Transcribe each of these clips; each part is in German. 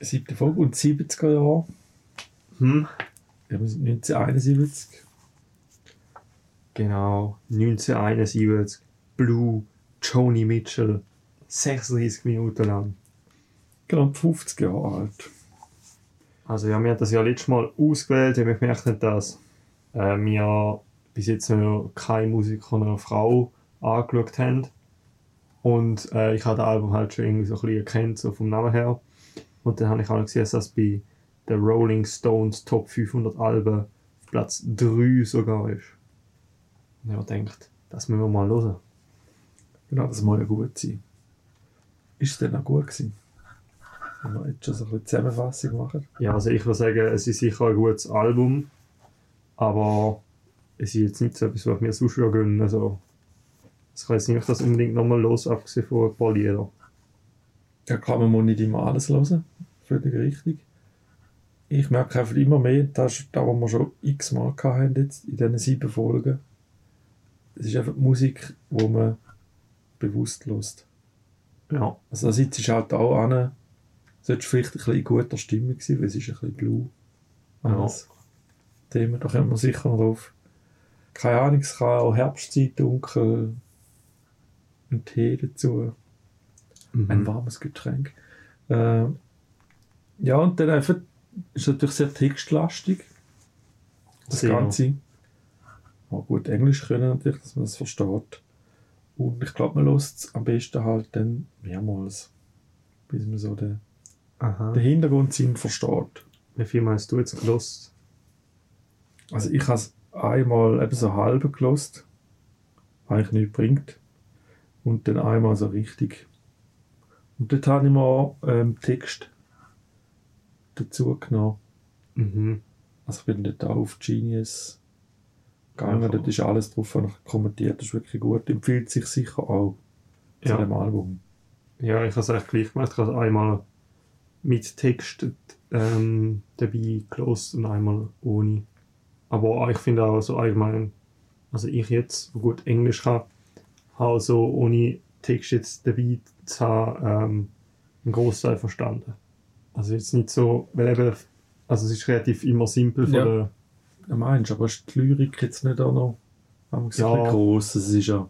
Siebte Folge und 70er Jahre. Hm? Ja, wir sind 1971. Genau, 1971. Blue, Joni Mitchell. 36 Minuten lang. Genau, 50 Jahre alt. Also ja, wir haben das ja letztes Mal ausgewählt, weil wir gemerkt dass äh, wir bis jetzt noch keine Musiker einer Frau angeschaut haben. Und äh, ich habe das Album halt schon irgendwie so ein bisschen erkannt, so vom Namen her. Und dann habe ich auch noch gesehen, dass das bei der Rolling Stones Top 500 Alben auf Platz 3 sogar ist. Und ich habe gedacht, das müssen wir mal hören. Genau, das muss ja gut sein. Ist es denn auch gut gewesen? Wenn wir jetzt schon so ein bisschen Zusammenfassung machen. Ja, also ich würde sagen, es ist sicher ein gutes Album, aber es ist jetzt nicht so etwas, was ich mir sonst schon gönne. Also, es kann jetzt nicht das unbedingt nochmal los, abgesehen von ein paar Lieder. Ja klar, man nicht immer alles hören. Völlig richtig. Ich merke einfach immer mehr, das das, was wir schon x-mal hatten jetzt in diesen sieben Folgen. Es ist einfach Musik, die man bewusst hört. Ja. Also da sitzt du halt auch an, solltest vielleicht ein bisschen in guter Stimmung sein, weil es ist ein bisschen blue. Ja. Thema, da kommen wir sicher noch drauf. Keine Ahnung, es kann auch Herbstzeit, dunkel, ein Tee dazu, ein Mhm. warmes Getränk. Äh, ja, und dann einfach, ist natürlich sehr textlastig, das Sehr. Ganze. Aber gut, Englisch können natürlich, dass man das versteht. Und ich glaube, man lässt es am besten halt dann mehrmals, bis man so den, Aha. den Hintergrundsinn versteht. Wie viel hast du jetzt gelost? Also ich habe es einmal eben so halb gelost, eigentlich nichts bringt. Und dann einmal so richtig. Und dort habe ich mir ähm, Text dazu genommen. Mhm. Also ich bin dort auch auf Genius gegangen, Ja, dort ist alles drauf was ich kommentiert, das ist wirklich gut. Empfiehlt sich sicher auch zu Ja. dem Album. Ja, ich habe es eigentlich gleich gemacht. Ich habe einmal mit Text ähm, dabei gelost und einmal ohne. Aber ich finde auch so allgemein, also ich jetzt, wo gut Englisch kann, habe so ohne Text jetzt dabei zu haben, ähm, einen Großteil verstanden. Also jetzt nicht so, weil eben, also es ist relativ immer simpel von Ja. der, Ja, meinst du, aber ist die Lyrik jetzt nicht auch noch haben wir Ja. gesagt, gross? Es ist ja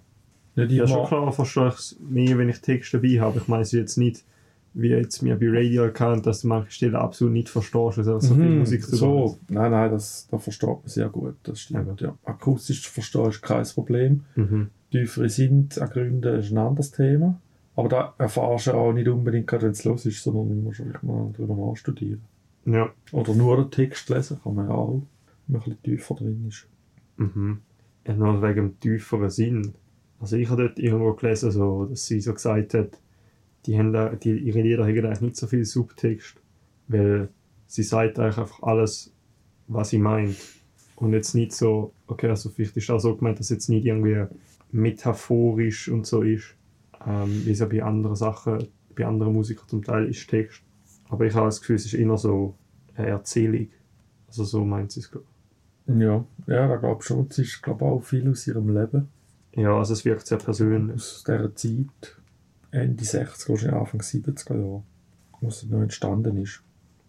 nicht Ja, immer... schon klar verstehe ich es mehr, wenn ich Text dabei habe. Ich meine es jetzt nicht, wie jetzt mir bei Radio erkannt, dass du manche Stellen absolut nicht verstehst, also so viel Mhm, Musik zu so, nein, nein, das, da versteht man sehr gut, das stimmt. Ja. Akustisch zu verstehen ist kein Problem. Mhm. Tiefere Sintergründe ist ein anderes Thema. Aber da erfahrst du auch nicht unbedingt, gerade wenn es los ist, sondern du musst wirklich mal drüber nachstudieren. Ja. Oder nur den Text lesen, kann man ja auch, wenn man ein bisschen tiefer drin ist. Mhm. Ja, nur wegen dem tieferen Sinn. Also ich habe dort irgendwo gelesen, so, dass sie so gesagt hat, die haben da, die, ihre Lieder haben eigentlich nicht so viel Subtext, weil sie sagt eigentlich einfach alles, was sie meint. Und jetzt nicht so, okay, also vielleicht ist auch so gemeint, dass jetzt nicht irgendwie metaphorisch und so ist, ähm, wie es ja bei anderen Sachen, bei anderen Musikern zum Teil ist Text. Aber ich habe das Gefühl, es ist immer so eine Erzählung. Also so meint sie es, glaub ich. Ja, ja, da glaube ich schon. Es ist, glaube ich, auch viel aus ihrem Leben. Ja, also es wirkt sehr persönlich. Aus dieser Zeit, Ende 60er, wahrscheinlich Anfang 70er Jahre, wo es noch entstanden ist.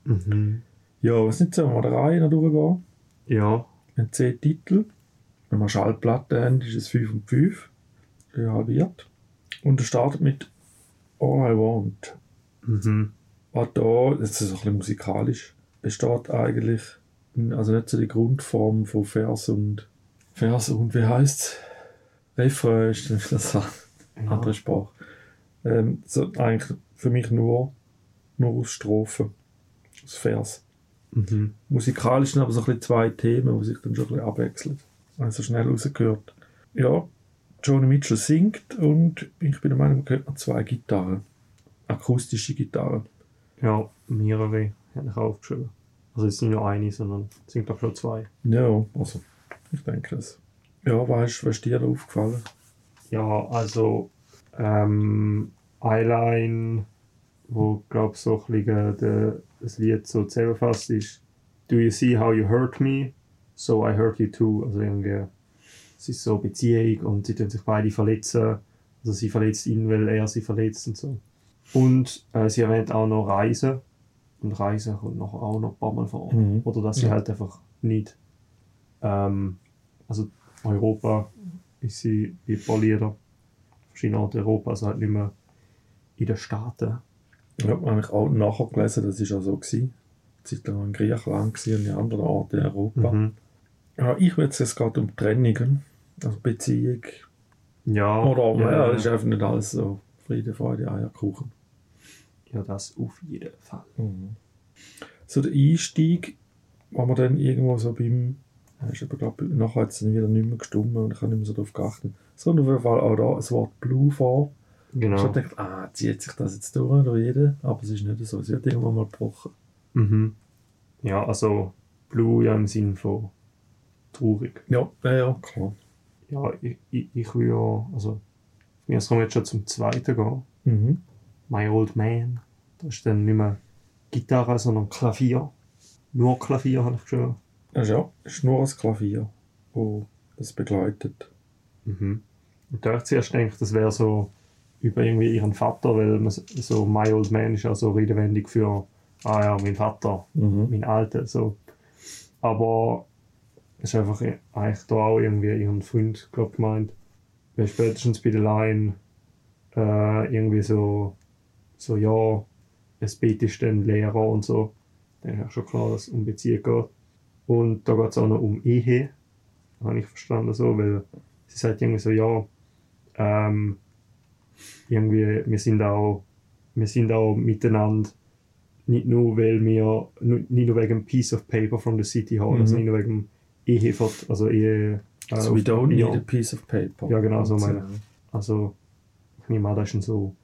Mhm. Ja, was nicht so, wir der Reihe noch durchgehen. Ja, Wir haben zehn Titel. Wenn wir Schallplatten haben, ist es 5 und 5. Ja, halbiert. Und er startet mit All I Want. mhm. Was da, das ist ein bisschen musikalisch, besteht eigentlich, also nicht so die Grundform von Vers und Vers und wie heißt's? Refrain ist so eine andere Sprache. Ähm, so eigentlich für mich nur, nur aus Strophen, aus Vers. Mhm. Musikalisch sind aber so ein bisschen zwei Themen, die sich dann schon ein bisschen abwechseln. Also schnell rausgehört. Ja, Joni Mitchell singt und ich bin der Meinung, man hört noch zwei Gitarren. Akustische Gitarren. Ja, mehrere habe ich aufgeschrieben. Also es sind nicht nur eine, sondern es sind glaube ich schon zwei. Ja, also ich denke es. Ja, weißt du, was dir da aufgefallen? Ja, also ähm, Eyeline, wo glaube so ein bisschen der, das Lied so zusammenfasst ist Do you see how you hurt me? So I hurt you too. Also irgendwie, es ist so Beziehung und sie tun sich beide verletzen. Also sie verletzt ihn, weil er sie verletzt und so. Und äh, sie erwähnt auch noch Reisen. und Reisen kommt nachher auch noch ein paar Mal vor. Mhm. Oder dass sie Ja. halt einfach nicht. Ähm, also Europa ist sie wie ein paar Lieder. Verschiedene Orte Europa, also halt nicht mehr in den Staaten. Ich habe eigentlich auch nachher gelesen, das war auch so. Gewesen. Zeit lang in Griechenland und in anderen Orten in Europa. Mhm. Ja, ich würde es geht um Trennungen, also Beziehung. Ja, Oder ja, ja, das ist einfach nicht alles so Friede, Freude, Eierkuchen. ja, das auf jeden Fall. So der Einstieg, wo man dann irgendwo so beim, ja, ist aber glaub, nachher hat es dann wieder nicht mehr gestummt und ich habe nicht mehr so darauf geachtet. Es kommt auf jeden Fall auch da das Wort Blue vor. Genau. Ich habe gedacht, ah, zieht sich das jetzt durch durch jeden, aber es ist nicht so. Es wird irgendwann mal gebrochen. Mhm. Ja, also Blue ja im Sinn von traurig. Ja, ja, ja klar. Ja, ich, ich, ich will ja, also mir kann jetzt schon zum zweiten gehen. Mhm. My Old Man. Da ist dann nicht mehr Gitarre, sondern Klavier. Nur Klavier habe ich schon. Ja, es ist nur ein Klavier, das das begleitet. Mhm. Und da habe ich zuerst gedacht, das wäre so über irgendwie ihren Vater, weil man so- My Old Man ist ja so redewendend für, ah ja, mein Vater, Mhm. mein Alter, so. Aber es ist einfach eigentlich da auch irgendwie ihren Freund, glaub gemeint. Weil spätestens bei der Line äh, irgendwie so, so, ja, es betest dann Lehrer und so. Dann ist ja schon klar, dass es um Beziehung geht. Und da geht es auch noch um Ehe. Habe ich verstanden so, weil sie sagt irgendwie so, ja, ähm, irgendwie, wir sind auch, wir sind auch miteinander, nicht nur, weil wir, nicht nur wegen Piece of Paper from the City Hall, also Mhm. nicht nur wegen Ehe, also Ehe, äh, So we don't need Papier. a piece of paper. Ja, genau, so meine- äh, Also, ich nehme an, das ist dann so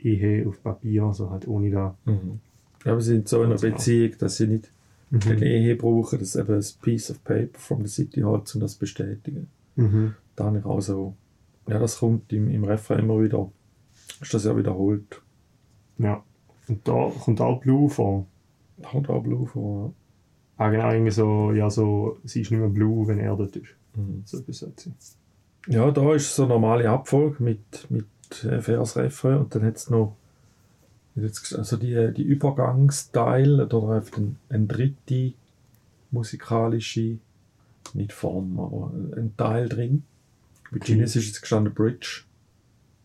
Ehe auf Papier, also halt ohne da. Mhm. Ja, wir sind so in einer genau. Beziehung, dass sie nicht Mhm. Ehe brauchen, das eben ein Piece of Paper from the City Hall, um das zu bestätigen. Mhm. Da habe ich auch so, ja, das kommt im, im Refrain immer wieder, ist das ja wiederholt. Ja. Und da kommt auch Blue vor. Da kommt auch Blue vor. Ah, genau, irgendwie so, ja, so, sie ist nicht mehr Blue, wenn er dort ist. Mhm. So sie. Ja, da ist so eine normale Abfolge mit, mit Vers, Refrain und dann hat es noch also die, die Übergangsteil oder einfach ein, ein dritte musikalische, nicht Form, aber ein Teil drin. Bei Genius ist jetzt gestanden Bridge.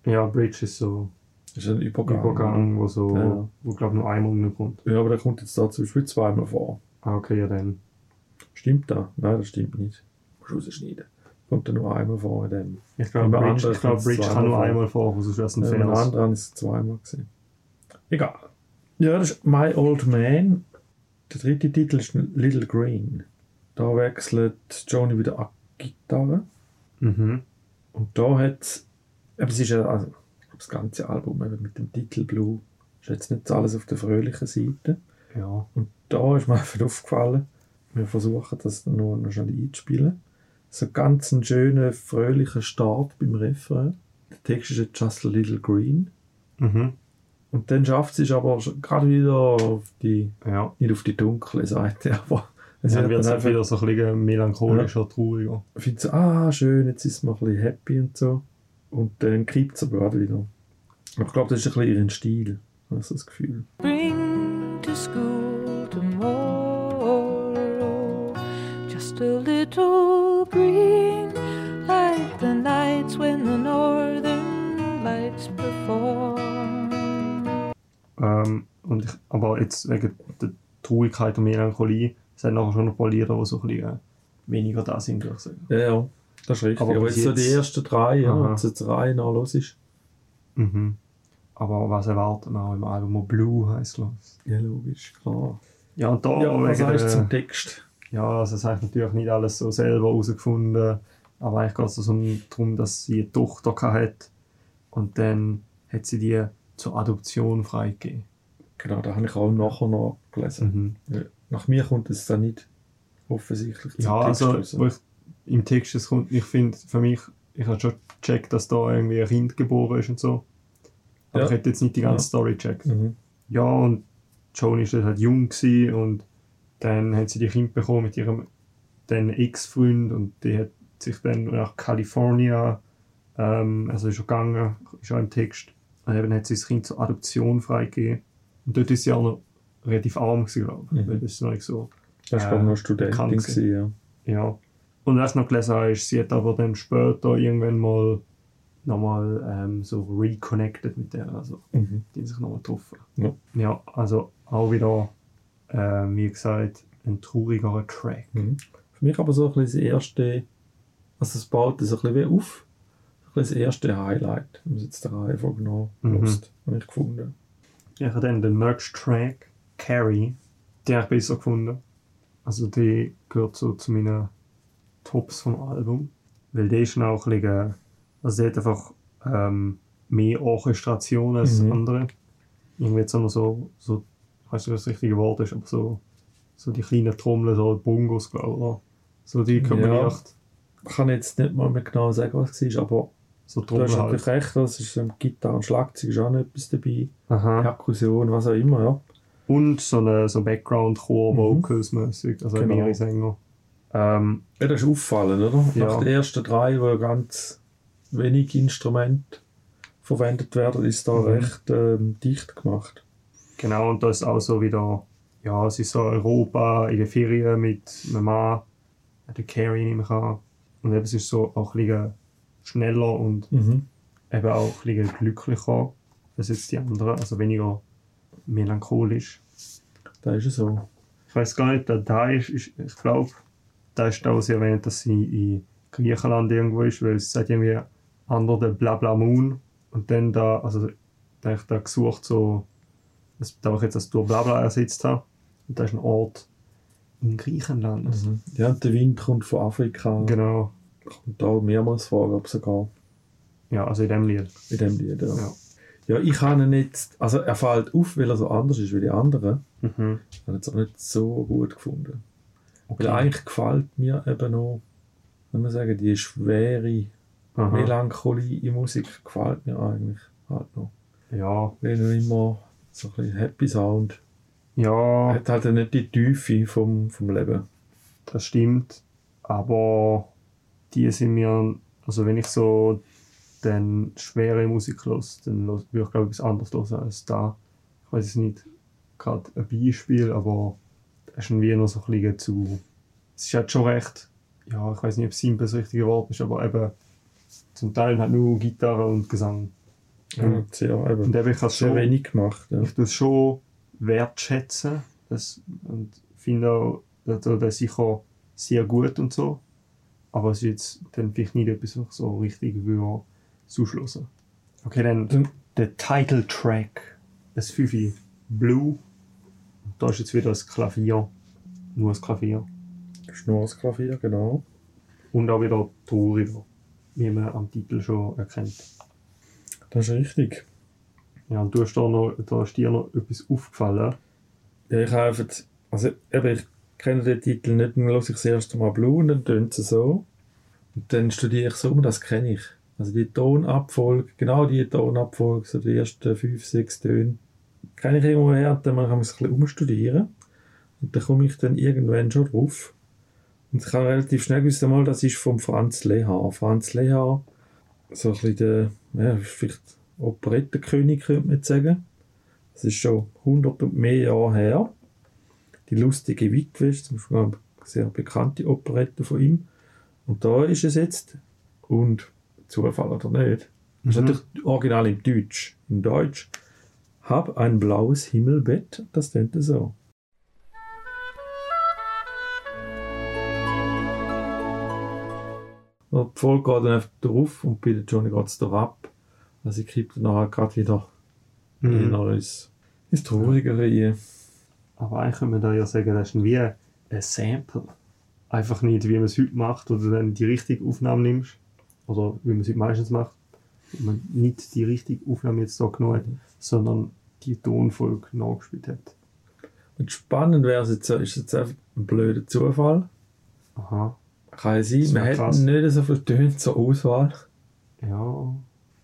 Ja, Bridge ist so Das ist ein Übergang. Übergang, wo so, Ja. wo glaube nur einmal kommt. Ja, aber der kommt jetzt da zum Beispiel zweimal vor. Ah, okay, ja dann. Stimmt da? Nein, das stimmt nicht. Muss rausschneiden. Kommt da nur einmal vor in dem. Ich glaube, Bridge, ich glaub, Bridge kann nur einmal vor, sonst wäre es ein Äh, beim Vers. anderen ist es zweimal gesehen. Egal. Ja, das ist My Old Man. Der dritte Titel ist Little Green. Da wechselt Johnny wieder an Gitarre. Mhm. Und da hat es. Es ist ja also, das ganze Album eben mit dem Titel Blue. Ist jetzt nicht alles auf der fröhlichen Seite. Ja. Und da ist mir einfach aufgefallen, wir versuchen das nur noch schnell einzuspielen. So ganz ein schöner, fröhlicher Start beim Refrain. Der Text ist jetzt Just a Little Green. Mhm. Und dann schafft es aber gerade wieder auf die, Ja. nicht auf die dunkle Seite, aber es Dann wird dann halt einfach, wieder so ein bisschen melancholischer, trauriger. ich finde so, ah, schön, jetzt ist man ein bisschen happy und so. Und dann kippt es aber gerade wieder. Aber ich glaube, das ist ein bisschen ihren Stil, habe ich so das Gefühl. bring to school tomorrow. Just a little green, like the nights when the northern lights perform. Ähm, und ich, aber jetzt wegen der Traurigkeit und Melancholie, hat nachher schon ein paar Lieder, die so ein bisschen äh, weniger da sind, würde ich sagen. Ja, ja, das ist richtig. Aber Aber, jetzt so die ersten drei, ja, wenn es jetzt rein noch los ist. Mhm. Aber was erwartet man auch im Album, wo Blue heisst, ich. Ja, logisch, klar. Ja, und da ja, was heißt zum Text? Ja, also das habe ich natürlich nicht alles so selber herausgefunden. Aber eigentlich geht es also darum, dass sie eine Tochter hat und dann hat sie die zur Adoption freigegeben. Genau, da habe ich auch nachher noch gelesen. Mhm. Ja. Nach mir kommt es dann nicht offensichtlich zum Ja, Text also ich, im Text es kommt, ich finde für mich, ich habe schon gecheckt, dass da irgendwie ein Kind geboren ist und so. Aber Ja. ich hätte jetzt nicht die ganze Ja. Story gecheckt. Mhm. Ja, und Joan ist halt jung gewesen und dann hat sie die Kind bekommen mit ihrem dann Ex-Freund und die hat sich dann nach Kalifornien, ähm, also ist schon gegangen, ist auch im Text, und eben hat sie das Kind zur Adoption freigegeben. Und dort ist sie auch noch relativ arm gewesen, glaube ich. Mhm. Weil das ist noch nicht so. Das war, Äh, noch Studentin. Gewesen, ja. Ja. Und was ich noch gelesen habe, ist, sie hat aber dann später irgendwann mal nochmal ähm, so reconnected mit der. Also Mhm. die haben sich nochmal getroffen. Ja. ja, also auch wieder, äh, wie gesagt, ein traurigerer Track. Mhm. Für mich aber so ein bisschen das erste, also es baut so ein bisschen wie auf, das erste Highlight, wenn man es jetzt der Reihenfolge noch Mhm. lost, habe ich gefunden. Ich habe dann den Merch-Track, Carrie, den habe ich besser gefunden. Also die gehört so zu meinen Tops vom Album. Weil der ist auch ein bisschen, also der hat einfach ähm, mehr Orchestration als Mhm. andere. Irgendwie jetzt noch so, so, ich weiß nicht, was das richtige Wort ist, aber so, so die kleinen Trommeln, so Bongos, glaube ich? So die kombiniert. Ich kann jetzt nicht mal mehr genau sagen, was es war, aber So du hast natürlich recht, es ist so Gitarre und Schlagzeug ist auch noch etwas dabei, Aha. Perkussion, was auch immer, ja. Und so eine so Background-Chor-Vocals-mäßig, also Genau. mehrere Sänger. Ähm, Ja, das ist auffallend, oder? Ja. Nach den ersten drei, wo ganz wenig Instrumente verwendet werden, ist da Mhm. recht ähm, dicht gemacht. Genau, und da ist auch so wieder, ja, es ist so Europa in der Ferien mit Mama, der Carrie nehme ich an. Und eben, es ist so auch ein bisschen schneller und Mhm. eben auch ein glücklicher als jetzt die anderen, also weniger melancholisch. Da ist es so. Ich weiß gar nicht, da, da ist, ist ich glaube, da ist da, wo sie erwähnt, dass sie in Griechenland irgendwo ist, weil es sagt irgendwie under the bla bla moon und dann da, also da habe ich da gesucht, so, das, da ich jetzt das durch bla bla ersetzt habe und da ist ein Ort in Griechenland. Mhm. Ja, und der Wind kommt von Afrika. Genau, Kommt da mehrmals vor, glaube sogar ja, also in dem Lied. in dem Lied. Ja. Ja. ja, ich kann ihn nicht, also er fällt auf, weil er so anders ist wie die anderen. Mhm. Ich habe ihn jetzt auch nicht so gut gefunden. Okay. Weil eigentlich gefällt mir eben noch, wenn man sagen, die schwere Aha. Melancholie in Musik gefällt mir eigentlich halt noch. Ja, Weil er immer so ein bisschen Happy Sound. ja, hat halt nicht die Tiefe vom, vom Leben. das stimmt, aber die sind mir, also wenn ich so dann schwere Musik höre, dann würde ich glaube ich etwas anderes hören als da. Ich weiß es nicht, gerade ein Beispiel, aber das ist wie noch so ein bisschen zu, es ist halt schon recht, ja, ich weiß nicht, ob simpel das richtige Wort ist, aber eben zum Teil halt nur Gitarre und Gesang. Ja, sehr, eben, Und eben, ich habe sehr schon, wenig gemacht. Ja. ich tue es schon wertschätzen das, und finde auch, dass das ist sicher sehr gut und so. Aber es ist jetzt dann vielleicht nicht etwas, was ich so richtig würde zuschließen. Okay, dann Dann- der Title Track, das Fifi Blue. Da ist jetzt wieder das Klavier, nur das Klavier. Schnorsklavier, genau. Und auch wieder trauriger, wie man am Titel schon erkennt. Das ist richtig. Ja, und du hast da, noch, da ist dir noch etwas aufgefallen. Ja, ich habe einfach, also eben, ich kenne den Titel nicht, dann höre ich das erste Mal Blue und dann tönt es so. Und dann studiere ich so, um, das kenne ich. Also die Tonabfolge, genau die Tonabfolge, so die ersten fünf, sechs Töne, kenne ich irgendwo her dann kann man es ein bisschen umstudieren. Und dann komme ich dann irgendwann schon drauf. Und ich habe relativ schnell gewusst, einmal, das ist vom Franz Lehar. Franz Lehar, so ein bisschen der, ja, vielleicht Operettenkönig, könnte man sagen. Das ist schon 100 und mehr Jahre her. Die lustige Witwe ist zum Beispiel eine sehr bekannte Operette von ihm. Und da ist es jetzt. Und Zufall oder nicht. Das ist Mhm. natürlich original im Deutsch. Im Deutsch. Hab ein blaues Himmelbett. Das tönt so. Und die Folge geht dann einfach drauf und bei der Johnny geht es da ab. Also ich kippt dann nachher gerade wieder Mhm. eher ins, ins Traurigere rein. Aber eigentlich könnte man da ja sagen, das ist wie ein Sample. Einfach nicht, wie man es heute macht oder dann die richtige Aufnahme nimmst. Oder wie man es heute meistens macht. Wenn man nicht die richtige Aufnahme jetzt da genommen hat, sondern die Tonfolge nachgespielt hat. Und spannend wäre es jetzt, so- ist jetzt einfach ein blöder Zufall. Aha. Kann sein, man hat krass. nicht so viele Töne zur Auswahl. Ja.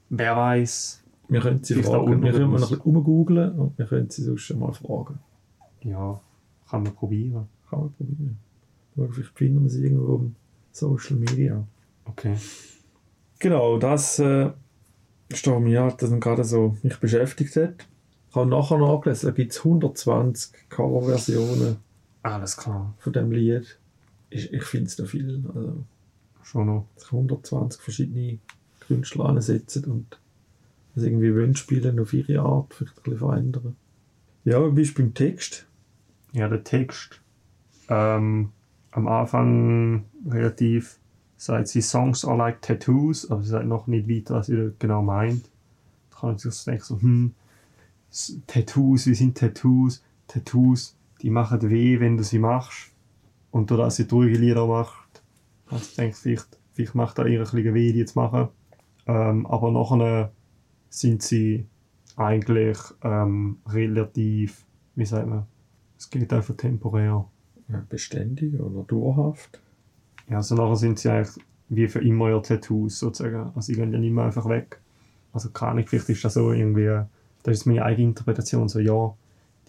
Wer weiß. Wir können sie Vielleicht auch fragen. Wir können mal noch ein bisschen umgooglen und wir können sie sonst schon mal fragen. Ja, kann man probieren. Kann man probieren. Vielleicht finden wir sie irgendwo im Social Media. Okay. Genau, das äh, ist da mir halt, das gerade so mich beschäftigt hat. Ich habe nachher nachgelesen, da gibt es 120 Coverversionen Alles klar. von dem Lied. Ich, ich finde es noch viel. Also, Schon noch. sich 120 verschiedene Künstler ansetzen und das irgendwie wollen spielen auf ihre Art, vielleicht ein bisschen verändern. Ja, wie bist du beim Text? Ja, der Text. Ähm, am Anfang relativ sagt sie Songs are like tattoos, aber sie sagt noch nicht weiter, was sie da genau meint. Da kann man sich denken, so, hm, Tattoos, wie sind Tattoos? Tattoos, die machen weh, wenn du sie machst. Und dadurch, dass sie ruhige Lieder macht, also ich denke, vielleicht, vielleicht macht er ihr ein weh, die zu machen. Ähm, aber nachher sind sie eigentlich ähm, relativ, wie sagt man, es geht einfach temporär. Ja, beständig oder dauerhaft? Ja, also nachher sind sie eigentlich wie für immer ihr Tattoos sozusagen. Also sie gehen ja nicht mehr einfach weg. Also keine Ahnung, vielleicht ist das so irgendwie, das ist meine eigene Interpretation, so ja,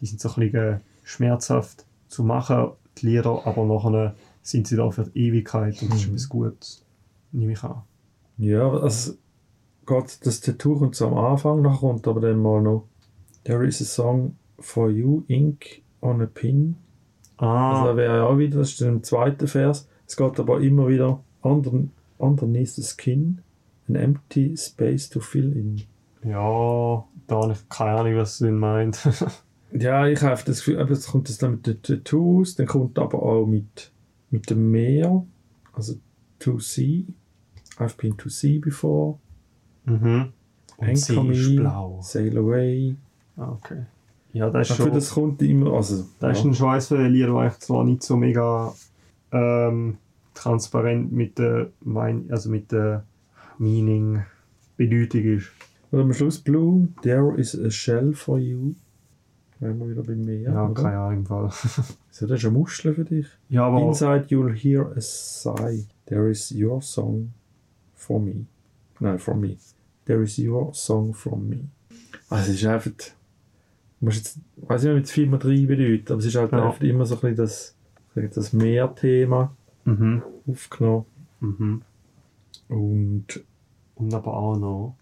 die sind so ein bisschen schmerzhaft zu machen, die Lieder, aber nachher sind sie da für die Ewigkeit und das ist Mhm. etwas Gutes, nehme ich an. Ja, also Gott, das Tattoo kommt so am Anfang, nachher kommt aber dann mal noch There is a song for you, ink on a pin. Also Ah, da wäre ja auch wieder, das ist dann im zweiten Vers. Es geht aber immer wieder under, underneath the skin, an empty space to fill in. ja, da habe ich keine Ahnung, was sie meint. Ja, ich habe das Gefühl, jetzt kommt das dann mit den Tattoos, dann kommt aber auch mit, mit dem Meer, also to see. I've been to sea before. mhm. Und Anchor ist blau. Sail away. Ah, okay. Ja, das ist Dafür, schon... das kommt immer, also, Das ist ja. ein Schweiß für ein Lied, das eigentlich zwar nicht so mega ähm, transparent mit der Mein also mit der Meaning Bedeutung ist. Und am Schluss Blue, there is a shell for you. Wenn wir wieder beim Meer, Ja, oder? keine Ahnung Fall. So, das ist eine Muschel für dich. ja, aber Inside you'll hear a sigh. There is your song for me. Nein, from me. There is your song from me. Also es ist einfach... Musst jetzt... Ich weiß nicht, wie viel man drin bedeutet, aber es ist halt Ja. immer so ein bisschen das, das Meerthema mhm. aufgenommen. Mhm. Und und aber auch noch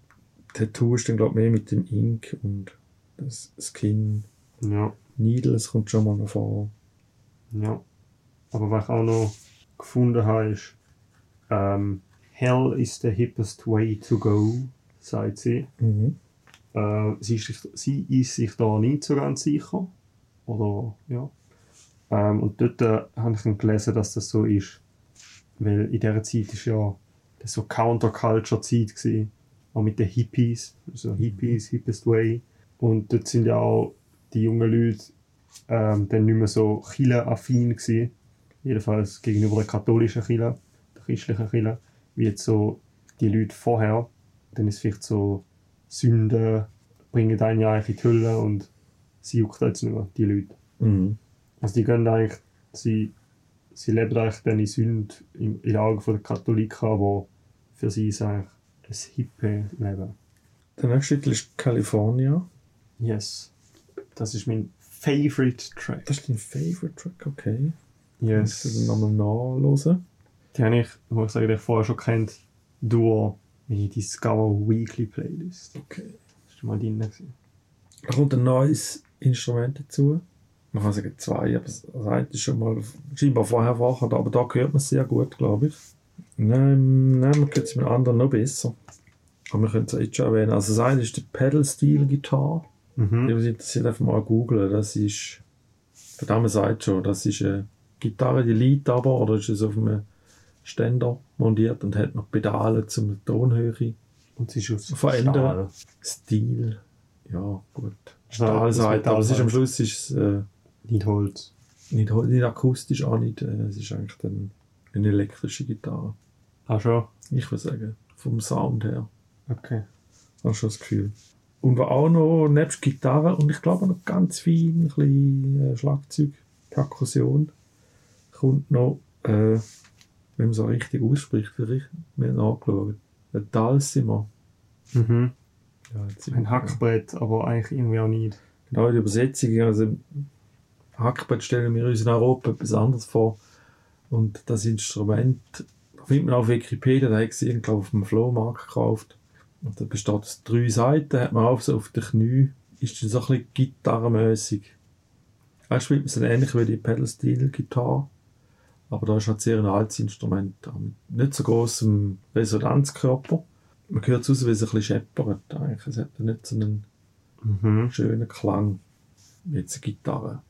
Tattoo ist dann glaube ich mehr mit dem Ink und das Skin. ja, Needles kommt schon mal noch vor. ja. Aber was ich auch noch gefunden habe, ist ähm, Hell is the hippest way to go, sagt sie. Mhm. Äh, sie, ist sich, sie ist sich da nicht so ganz sicher. Oder, ja. Ähm, und dort äh, habe ich gelesen, dass das so ist. Weil in dieser Zeit ist ja das so Counterculture-Zeit gewesen. Auch mit den Hippies. Also Hippies, Hippest Way. Und dort sind ja auch die jungen Leute ähm, dann nicht mehr so gewesen. Jedenfalls gegenüber der katholischen Kirche, der christlichen Kirche. Wie jetzt so die Leute vorher. Dann ist vielleicht so Sünden bringen einen ja eigentlich in die Hölle und sie juckt jetzt nicht mehr, die Leute. Mhm. Also die gehen eigentlich, sie, sie leben eigentlich dann in Sünde in, in den Augen der Katholiken, aber für sie ist eigentlich ein hippe Leben. Der nächste Titel ist California. Yes. Das ist mein favorite Track. Das ist dein Favorite Track, okay. Yes. Yes. Ich nochmal nachhören. Die habe ich, muss ich sagen, ich vorher schon kennt, durch meine Discover Weekly Playlist. Okay. Das war mal drin. gewesen. Da kommt ein neues Instrument dazu. Man kann sagen zwei, aber das eine ist schon mal scheinbar vorher verankert, aber da hört man es sehr gut, glaube ich. Nein, nein man hört es mit dem anderen noch besser. Aber wir können es jetzt schon erwähnen. Also das eine ist die Pedal Steel Gitarre. Mhm. Was interessiert, einfach mal googeln. Das ist, der Name sagt schon, das ist eine Gitarre, die liegt aber, oder ist es auf einem Ständer montiert und hat noch Pedale zum Tonhöhe. Und sie ist aus Verändern. Stahl. Stil, ja gut. Stahl, Stahl sagt, Metall aber es ist am halt. Schluss ist es, äh, Nicht Holz. nicht, nicht akustisch auch nicht, äh, es ist eigentlich dann eine elektrische Gitarre. Ah, schon? Ich würde sagen, vom Sound her. Okay. Habe schon das Gefühl. Und war auch noch nebst Gitarre und ich glaube noch ganz viel ein bisschen, äh, Schlagzeug, Perkussion kommt noch, äh, wenn man so richtig ausspricht, vielleicht, wir haben nachgeschaut. Ein Dalsimer. Mhm. Ja, Ein Hackbrett, aber eigentlich irgendwie auch nicht. Genau, die Übersetzung, also Hackbrett stellen wir uns in Europa etwas anderes vor. Und das Instrument findet man auf Wikipedia, da habe ich es auf dem Flohmarkt gekauft. Und da besteht aus drei Seiten, hat man auf, so auf den Knie ist dann so ein bisschen gitarrenmäßig. Er spielt man so ähnlich wie die Pedal-Steel-Gitarre. Aber da ist halt sehr ein altes Instrument. Mit nicht so großem Resonanzkörper. Man hört es raus, wie es ein bisschen scheppert. Eigentlich. Es hat nicht so einen Mhm. schönen Klang wie jetzt eine Gitarre.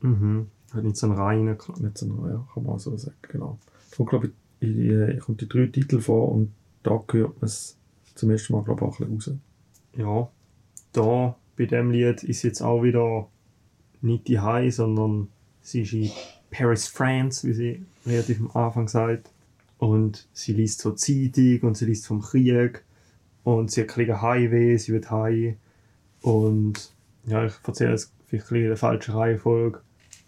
Mhm. Hat nicht so einen reinen Klang. Nicht so einen, ja, kann man so sagen, genau. Da glaube ich, die, kommt die drei Titel vor und da hört man es zum ersten Mal, glaube ich, auch ein bisschen raus. Ja, da bei dem Lied ist jetzt auch wieder nicht die High, sondern sie ist in Paris, France, wie sie relativ am Anfang sagt. Und sie liest so Zeitung und sie liest vom Krieg. Und sie hat ein bisschen Heimweh, sie wird heim. Und ja, ich erzähle es vielleicht in der falschen Reihenfolge.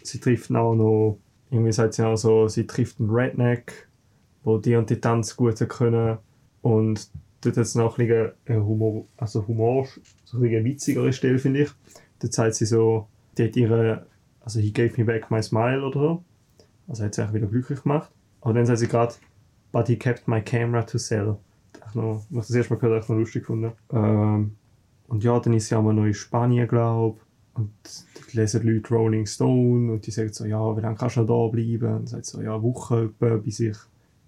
Sie trifft auch noch, irgendwie sagt sie auch so, sie trifft einen Redneck, wo die und die Tanz gut können. Und dort hat es noch ein bisschen Humor, also Humor, so ein witzigere Stelle, finde ich. Dort sagt sie so, die hat ihre, also he gave me back my smile oder so. Also hat sie eigentlich wieder glücklich gemacht. Aber dann sagt sie gerade, but he kept my camera to sell. Ich noch, das erste Mal gehört habe, ich noch lustig gefunden. Ähm, und ja, dann ist sie auch mal noch in Spanien, glaube Und dort lesen die Leute Rolling Stone und die sagen so, ja, wie lange kannst du noch da bleiben? Und sagt so, ja, Woche etwa, bis ich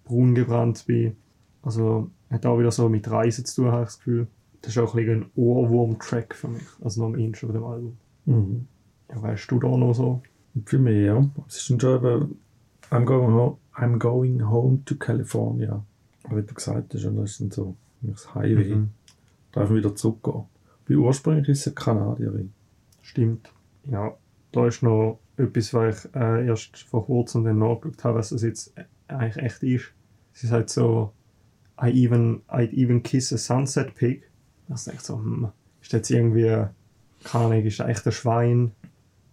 braun gebrannt bin. Also hat auch wieder so mit Reisen zu tun, habe ich das Gefühl. Das ist auch ein, ein Ohrwurm-Track für mich. Also noch am Intro von dem Album. Mhm. Ja, weißt du da noch so? Für mich, ja. Es ist schon eben, I'm going, home, I'm going home to California. Aber wie du gesagt hast, das ist dann so das Highway. Mhm. Darf ich wieder zurückgehen. Weil ursprünglich ist sie eine Kanadierin. Stimmt. Ja, da ist noch etwas, was ich äh, erst vor kurzem dann nachgeschaut habe, was das jetzt äh, eigentlich echt ist. Sie sagt so, I even, I'd even kiss a sunset pig. Das ist echt so, hm, ist jetzt irgendwie, keine Ahnung, ist echt ein Schwein?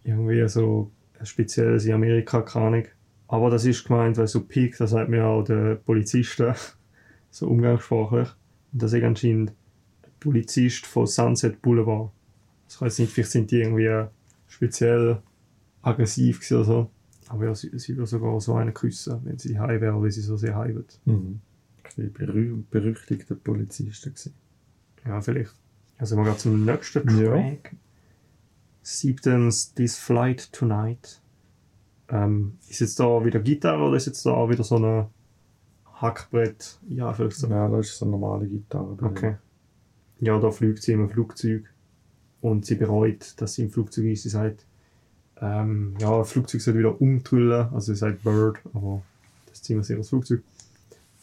Irgendwie so spezielles in Amerika, keine Ahnung. Aber das ist gemeint, weil so Pig, das sagt mir auch der Polizisten, so umgangssprachlich. Und das ist anscheinend ein Polizist von Sunset Boulevard. Ich weiß nicht, vielleicht sind die irgendwie speziell aggressiv oder so. Aber ja, sie, sie würde sogar so einen küssen, wenn sie heim wäre, weil sie so sehr heim wird. Mhm. Ein berüh berüchtigter Polizist. gewesen. Ja, vielleicht. Also wir gehen zum nächsten Ja. Siebtens, This Flight Tonight. Ähm, ist jetzt da wieder Gitarre oder ist jetzt da auch wieder so ein Hackbrett? Ja, vielleicht so. Ja, das ist so eine normale Gitarre. drin. Okay. Ja, da fliegt sie im Flugzeug und sie bereut, dass sie im Flugzeug ist. Sie sagt, ähm, ja, das Flugzeug soll wieder umtrüllen. Also sie sagt Bird, aber das ist ziemlich sicher das Flugzeug.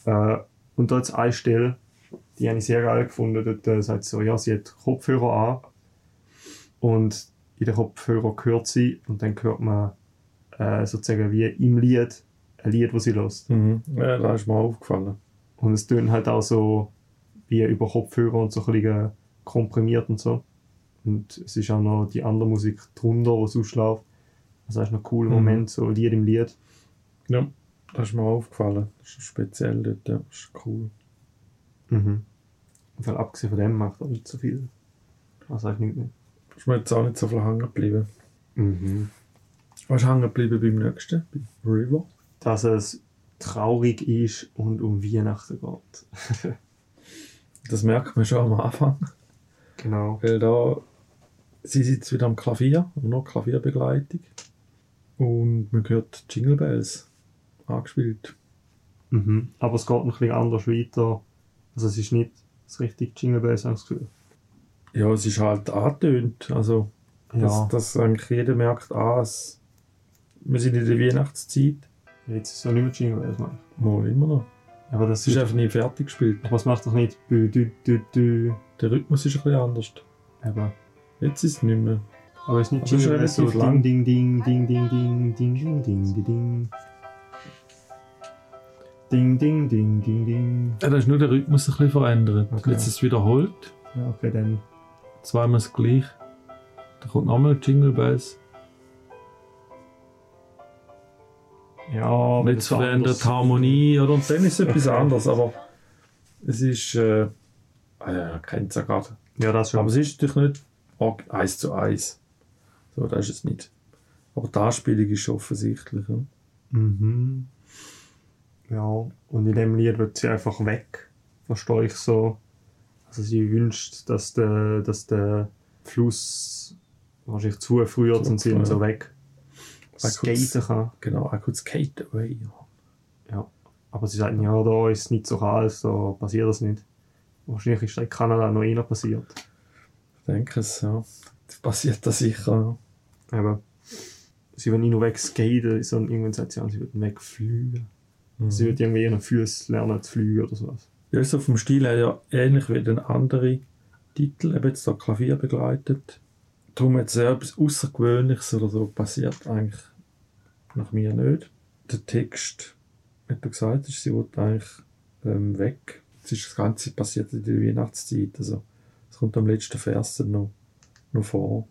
Äh, und da es eine Stelle, die habe ich sehr geil gefunden. Dort äh, sagt sie so, ja, sie hat Kopfhörer an und in den Kopfhörer hört sie und dann hört man äh, sozusagen wie im Lied ein Lied, das sie hört. Mhm. Ja, da ist mir aufgefallen. Und es tönt halt auch so wie über Kopfhörer und so ein bisschen komprimiert und so. Und es ist auch noch die andere Musik drunter, die sonst läuft. Also das ist noch ein cooler Mhm. Moment, so Lied im Lied. Ja, das ist mir aufgefallen. Das ist speziell dort, ja. Das ist cool. Mhm. Und weil abgesehen von dem macht er nicht so viel. Also eigentlich nicht mehr. Ist mir jetzt auch nicht so viel hängen geblieben. Mhm. Was ist hängen geblieben beim nächsten? Bei River? Dass es traurig ist und um Weihnachten geht. Das merkt man schon am Anfang. genau. Weil da, sie sitzt wieder am Klavier, nur Klavierbegleitung. Und man hört Jingle Bells angespielt. Mhm. Aber es geht ein bisschen anders weiter. Also es ist nicht das richtige Jingle Bells, habe ich das Gefühl. Ja, es ist halt angetönt. Also, dass, Ja, dass eigentlich jeder merkt, ah, es, wir sind in der Weihnachtszeit. jetzt ist es ja nicht mehr Jingle ich. Mal immer noch. Aber das Es ist einfach nie fertig gespielt. Aber es macht doch nicht dü, dü, dü, dü. Der Rhythmus ist ein bisschen anders. Eben. Jetzt ist es nicht mehr. Aber es ist nicht Aber es ist Jingle so lang. ding, ding, ding, ding, ding, ding, ding, ding, ding, ding. Ding, ding, ding, ding, ding. Ja, da ist nur der Rhythmus ein bisschen verändert. Okay. Jetzt ist es wiederholt. Ja, okay, dann. Zweimal das gleich. Da kommt nochmal Jingle Bells. Ja, das ist verändert Harmonie. Oder? Und dann ist es etwas anderes. Aber es ist. Äh, ah ja, kennt es ja gerade. Ja, das schon. Aber es ist natürlich nicht eins zu eins. So, das ist es nicht. Aber die Anspielung ist offensichtlich. Ja? Mhm. Ja, und in dem Lied wird sie einfach weg. Verstehe ich so. Also sie wünscht, dass der, dass der Fluss wahrscheinlich zu früher und sie Ja. so weg skaten kann. Genau, I could skate away. Ja. Aber sie sagen, ja, da ist es nicht so kalt, da passiert das nicht. Wahrscheinlich ist das in Kanada noch eher passiert. Ich denke es, ja. Das passiert da sicher. Aber sie wollen nicht nur wegskaten, sondern irgendwann sagt sie, ja, sie würden wegfliegen. Ja. Sie würden irgendwie ihren Füßen lernen zu fliegen oder sowas. Ja, so vom Stil her ja ähnlich wie den anderen Titel, eben jetzt da Klavier begleitet. Darum jetzt sehr etwas Außergewöhnliches oder so passiert eigentlich nach mir nicht. Der Text, wie du gesagt hast, sie wird eigentlich ähm, weg. Jetzt ist das Ganze passiert in der Weihnachtszeit. Also, es kommt am letzten Vers noch, noch vor.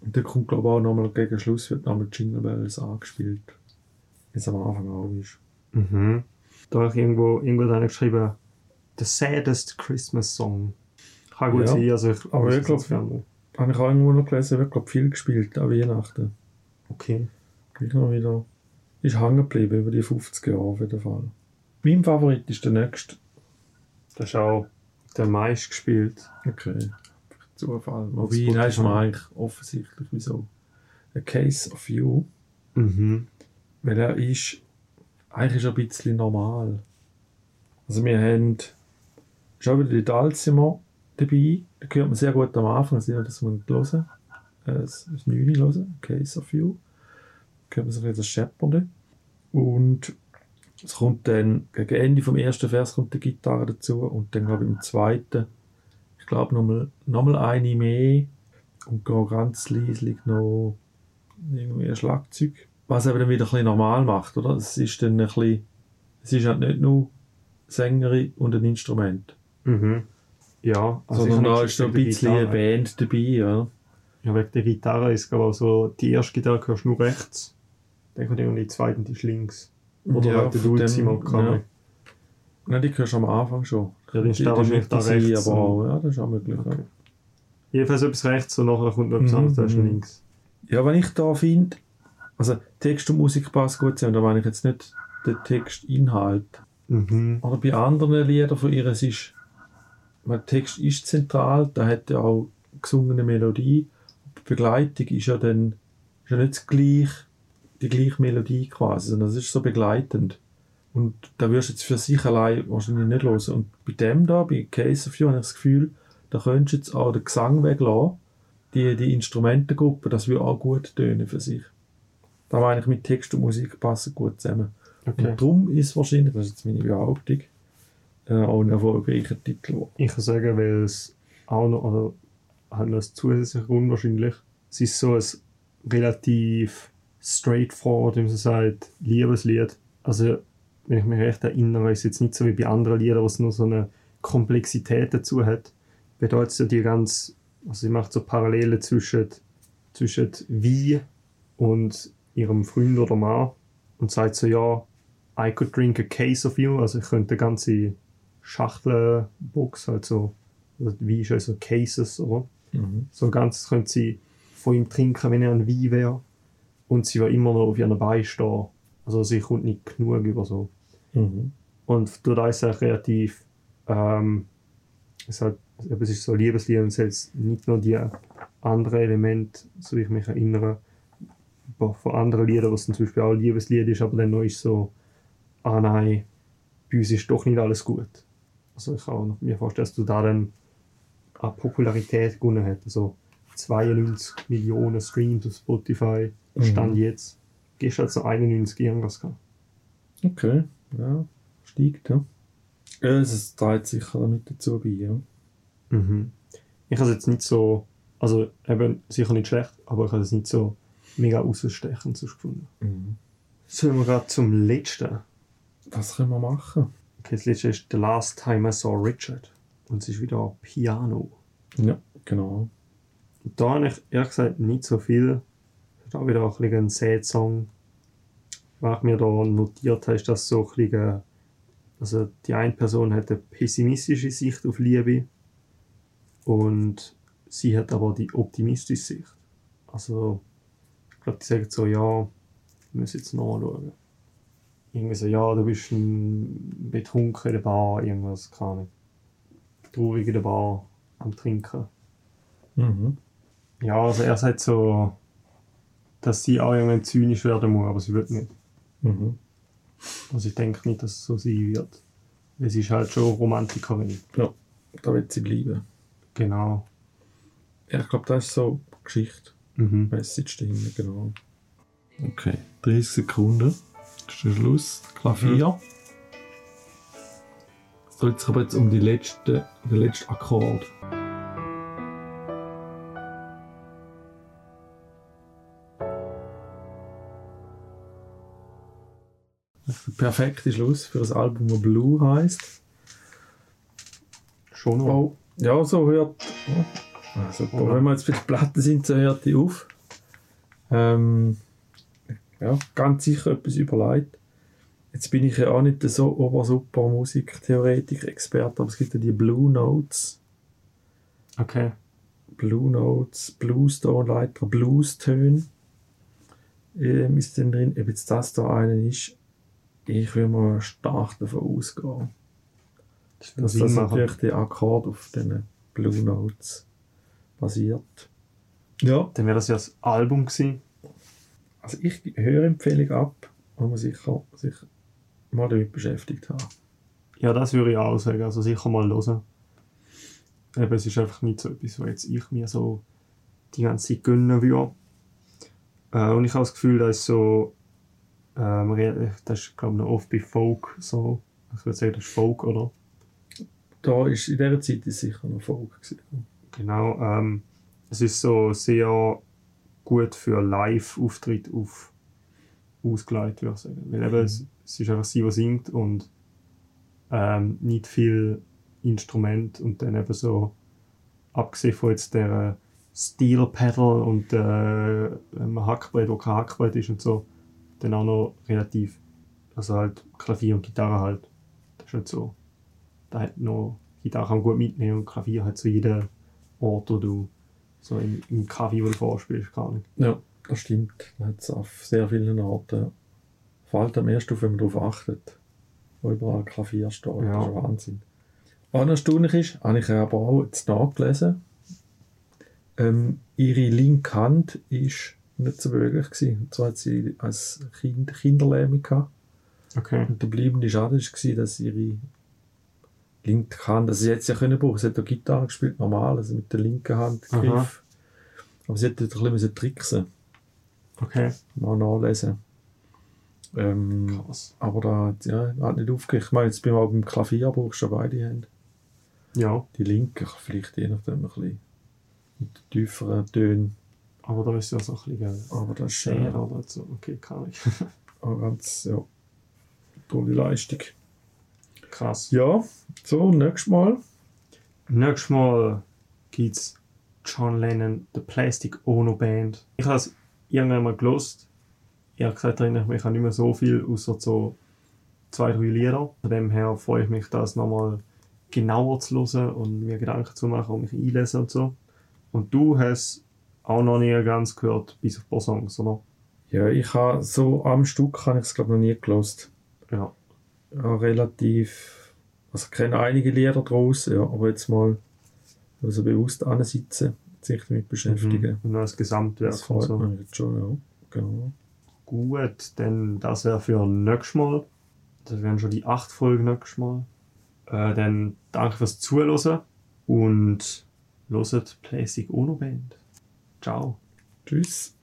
Und dann kommt, glaube ich, auch nochmal gegen Schluss wird nochmal Jingle Bells angespielt. Wie es am Anfang auch ist. Mhm. Da habe ich irgendwo, irgendwo dann geschrieben, The saddest Christmas Song. Kann gut Ja, sein, also ich, aber ich das glaub- jetzt gerne. Habe ich auch irgendwo noch gelesen, wird, glaube viel gespielt an Weihnachten. Okay. Gleich noch wieder. Ist hängen geblieben über die 50 Jahre auf jeden Fall. Mein Favorit ist der nächste. Das ist auch der meist gespielt. Okay. Zufall. Wobei, da ist mir eigentlich offensichtlich wieso. A Case of You. Mhm. Weil er ist, eigentlich ist ein bisschen normal. Also wir haben schon wieder die Dalzimmer dabei. Da hört man sehr gut am Anfang, also das man hören. Äh, Das, das 9 hören, Case of You. Da hört man bisschen das Scheppernde. Und es kommt dann, gegen Ende vom ersten Vers kommt die Gitarre dazu und dann glaube ich im zweiten, ich glaube nochmal noch mal eine mehr und ganz leislich noch irgendwie ein Schlagzeug. Was eben dann wieder ein bisschen normal macht, oder? Es ist dann ein bisschen, es ist halt nicht nur Sängerin und ein Instrument, Mhm. Ja, also sondern da ist so ein bisschen eine. Band dabei, ja. Ja, wegen der Gitarre ist glaube ich auch so, die erste Gitarre hörst du nur rechts. Dann kommt irgendwie die zweite und die ist links. Oder ja, halt der Dulcimer kann ja. Nein, die hörst du am Anfang schon. Ja, dann ist die wahrscheinlich da rechts Aber auch, ja, das ist auch möglich. Okay. Jedenfalls etwas rechts und nachher kommt noch etwas anderes, das ist mhm. links. Ja. ja, wenn ich da finde, also Text und Musik passt gut zusammen, da meine ich jetzt nicht den Textinhalt. Mhm. Oder bei anderen Liedern von ihr, es ist, der Text ist zentral, da hat ja auch gesungene Melodie. Die Begleitung ist ja dann ist ja nicht das gleich, die gleiche Melodie quasi, sondern es ist so begleitend. Und da wirst du jetzt für sich allein wahrscheinlich nicht hören. Und bei dem da, bei Case of You, habe ich das Gefühl, da könntest du jetzt auch den Gesang weglassen. Die, die Instrumentengruppe, das würde auch gut tönen für sich. Da meine ich, mit Text und Musik passen gut zusammen. Okay. Und darum ist wahrscheinlich, das ist jetzt meine Behauptung, äh, auch ein erfolgreicher Titel. geworden. Ich kann sagen, weil es auch noch, oder hat noch einen zusätzlichen Grund wahrscheinlich. Es ist so ein relativ straightforward, wie man so sagt, Liebeslied. Also, wenn ich mich recht erinnere, ist es jetzt nicht so wie bei anderen Liedern, wo es nur so eine Komplexität dazu hat. Da jetzt ja die ganz, also sie macht so Parallelen zwischen, zwischen wie und ihrem Freund oder Mann und sagt so, ja, I could drink a case of you, also ich könnte eine ganze Schachtelbox, also also Wein ist also Cases, oder? So ganz könnte sie von ihm trinken, wenn er ein Wein wäre. Und sie war immer noch auf ihren Beinen stehen. Also sie kommt nicht genug über so. Mhm. Und das ist auch relativ, ähm, es, hat, es ist so Liebeslied und es hat nicht nur die anderen Elemente, so wie ich mich erinnere, aber von anderen Liedern, was zum Beispiel auch ein Liebeslied ist, aber dann noch ist so, ah nein, bei uns ist doch nicht alles gut. Also ich kann mir vorstellen, dass du da dann an Popularität gewonnen hast. Also 92 Millionen Streams auf Spotify, Mhm. Stand jetzt. Gestern hat es noch 91 irgendwas gehabt. Okay, ja, steigt, ja. Ja, es trägt sicher damit dazu bei, ja. Mhm. Ich habe es jetzt nicht so, also eben sicher nicht schlecht, aber ich habe es nicht so mega ausstechend sonst gefunden. Sollen wir gerade zum letzten? Was können wir machen? Okay, das letzte ist The Last Time I Saw Richard. Und es ist wieder Piano. Ja, genau. Und da habe ich ehrlich gesagt nicht so viel. Das ist auch wieder ein bisschen ein Sad-Song. Was ich mir da notiert habe, ist, dass so ein bisschen, also die eine Person hat eine pessimistische Sicht auf Liebe und sie hat aber die optimistische Sicht. Also, glaube, die sagen so, ja, wir müssen jetzt nachschauen. Irgendwie so, ja, du bist ein betrunken in der Bar, irgendwas, keine Ahnung. Traurig in der Bar, am Trinken. Mhm. Ja, also er sagt so, dass sie auch irgendwann zynisch werden muss, aber sie wird nicht. Mhm. Also ich denke nicht, dass es so sein wird. Weil sie ist halt schon Romantikerin. Ja, da wird sie bleiben. Genau. Ja, ich glaube, das ist so Geschichte. Mhm. Message dahinter, genau. Okay, 30 Sekunden. Das ist der Schluss. Klavier. Es dreht sich aber jetzt um die letzte, den letzten Akkord. Das ist der perfekte Schluss für ein Album, das Blue heißt. Schon noch. Oh, ja, so hört. Oh. Ah, super. Oder? Wenn wir jetzt bei den Platten sind, so hört die auf. Ähm, ja, ganz sicher etwas überlegt. Jetzt bin ich ja auch nicht so obersuper Musiktheoretiker, Experte, aber es gibt ja die Blue Notes. Okay. Blue Notes, Blues Tonleiter, Blues-Töne. Ähm, ist denn drin, ob jetzt das da einen ist, ich will mal stark davon ausgehen. Das dass das machen. natürlich der Akkord auf den Blue Notes basiert. Ja. Dann wäre das ja das Album gewesen. Also ich höre Empfehlung ab, wo man sicher sich mal damit beschäftigt hat. Ja, das würde ich auch sagen. Also sicher mal hören. Eben, es ist einfach nicht so etwas, was jetzt ich mir so die ganze Zeit gönnen würde. Äh, und ich habe das Gefühl, das ist so, ähm, das ist glaube ich noch oft bei Folk so. Ich würde sagen, das ist Folk, oder? Da ist, in dieser Zeit ist sicher noch Folk gewesen. Genau. Ähm, es ist so sehr gut für Live-Auftritt auf ausgelegt, würde ich sagen. Weil eben, es, es ist einfach sie, die singt und ähm, nicht viel Instrument und dann eben so, abgesehen von jetzt der Steel Pedal und äh, einem Hackbrett, wo kein Hackbrett ist und so, dann auch noch relativ, also halt Klavier und Gitarre halt. Das ist halt so. Da hat noch, Gitarre kann man gut mitnehmen und Klavier hat so jeden Ort, wo du so im, im Kaffee, wo du vorspielst, gar nicht. Ja, das stimmt. Man hat es auf sehr vielen Orten. Vor allem am ersten wenn man darauf achtet, wo überall Klavier steht. Ja. Das ist Wahnsinn. Was erstaunlich ist, habe ich aber auch jetzt nachgelesen, ähm, ihre linke Hand ist nicht so beweglich gewesen. Und zwar hat sie als Kind Kinderlähmung gehabt. Okay. Und der bleibende Schaden war, dass ihre linke Hand, also sie hätte es ja können brauchen, sie hat auch Gitarre gespielt, normal, also mit der linken Hand Aha. Griff. Aber sie hätte ein bisschen tricksen Okay. mal nachlesen. Ähm, Krass. aber da hat ja, hat nicht aufgehört. Ich meine, jetzt beim, auch beim Klavier brauchst du beide Hände. Ja, Die linke vielleicht je nachdem ein bisschen mit tieferen Tönen. aber da ist ja so ein bisschen Aber das ist äh, oder so. Okay, kann ich. auch ganz ja, tolle Leistung. Krass. Ja, so, nächstes Mal. Nächstes Mal gibt's John Lennon, The Plastic Ono Band. Ich habe es irgendwann mal gelost. Ehrlich gesagt erinnere ich mich an nicht mehr so viel, außer so zwei, drei Lieder. Von dem her freue ich mich, das nochmal genauer zu hören und mir Gedanken zu machen und mich einlesen und so. Und du hast auch noch nie ganz gehört, bis auf ein paar Songs, oder? Ja, ich habe so am Stück habe ich es glaube noch nie gelost. Ja. Ja, relativ. Also ich kenne einige Lieder draus, ja, aber jetzt mal also bewusst ansitzen, sich damit beschäftigen. Mhm. Und das Gesamtwerk Das und freut so. mich jetzt schon, ja. Genau. Gut, dann das wäre für nächstes Mal. Das wären schon die acht Folgen nächstes Mal. Äh, dann danke fürs Zuhören und loset Plastic Ono Band. Ciao. Tschüss.